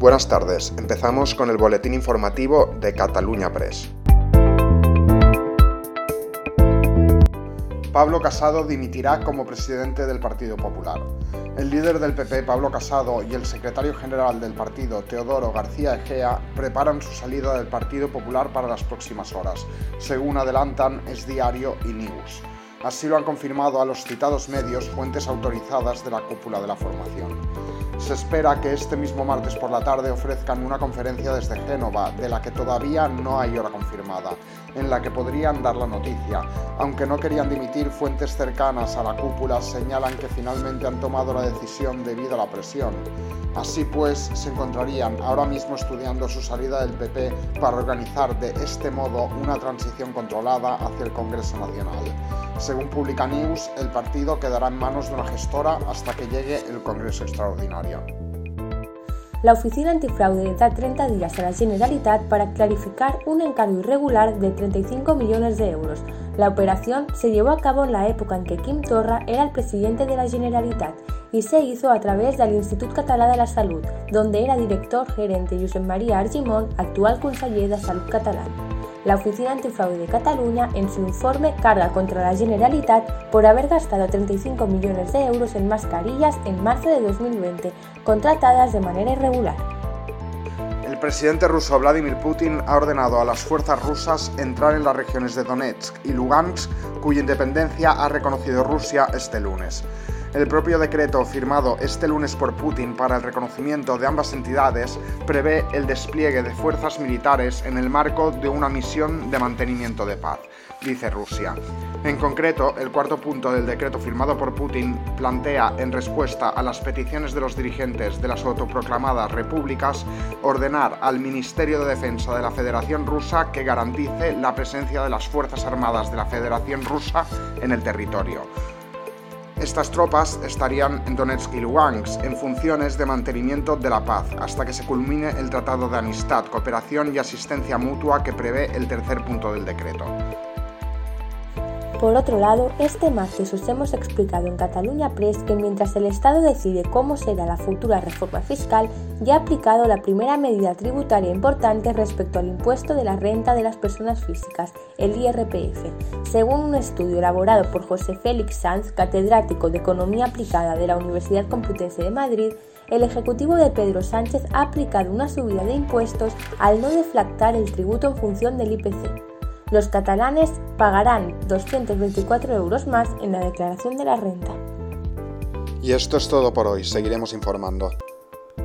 Buenas tardes, empezamos con el boletín informativo de Cataluña Press. Pablo Casado dimitirá como presidente del Partido Popular. El líder del PP, Pablo Casado, y el secretario general del partido, Teodoro García Egea, preparan su salida del Partido Popular para las próximas horas, según adelantan Es Diario y News. Así lo han confirmado a los citados medios fuentes autorizadas de la cúpula de la formación. Se espera que este mismo martes por la tarde ofrezcan una conferencia desde Génova, de la que todavía no hay hora confirmada, en la que podrían dar la noticia. Aunque no querían dimitir, fuentes cercanas a la cúpula señalan que finalmente han tomado la decisión debido a la presión. Así pues, se encontrarían ahora mismo estudiando su salida del PP para organizar de este modo una transición controlada hacia el Congreso Nacional. Según Publica News, el partido quedará en manos de una gestora hasta que llegue el Congreso Extraordinario. La Oficina Antifraude da 30 días a la Generalitat para clarificar un encargo irregular de 35 millones de euros. La operación se llevó a cabo en la época en que Quim Torra era el presidente de la Generalitat y se hizo a través del Institut Català de la Salud, donde era director gerente Josep María Argimon, actual conseller de Salud catalán. La Oficina Antifraude de Cataluña, en su informe, carga contra la Generalitat por haber gastado 35 millones de euros en mascarillas en marzo de 2020, contratadas de manera irregular. Presidente ruso Vladimir Putin ha ordenado a las fuerzas rusas entrar en las regiones de Donetsk y Lugansk, cuya independencia ha reconocido Rusia este lunes. El propio decreto firmado este lunes por Putin para el reconocimiento de ambas entidades prevé el despliegue de fuerzas militares en el marco de una misión de mantenimiento de paz, dice Rusia. En concreto, el cuarto punto del decreto firmado por Putin plantea, en respuesta a las peticiones de los dirigentes de las autoproclamadas repúblicas, ordenar al Ministerio de Defensa de la Federación Rusa que garantice la presencia de las Fuerzas Armadas de la Federación Rusa en el territorio. Estas tropas estarían en Donetsk y Lugansk en funciones de mantenimiento de la paz hasta que se culmine el Tratado de Amistad, Cooperación y Asistencia Mutua que prevé el tercer punto del decreto. Por otro lado, este martes os hemos explicado en Cataluña Press que mientras el Estado decide cómo será la futura reforma fiscal, ya ha aplicado la primera medida tributaria importante respecto al impuesto de la renta de las personas físicas, el IRPF. Según un estudio elaborado por José Félix Sanz, catedrático de Economía Aplicada de la Universidad Complutense de Madrid, el Ejecutivo de Pedro Sánchez ha aplicado una subida de impuestos al no deflactar el tributo en función del IPC los catalanes pagarán 224 euros más en la declaración de la renta. Y esto es todo por hoy, seguiremos informando.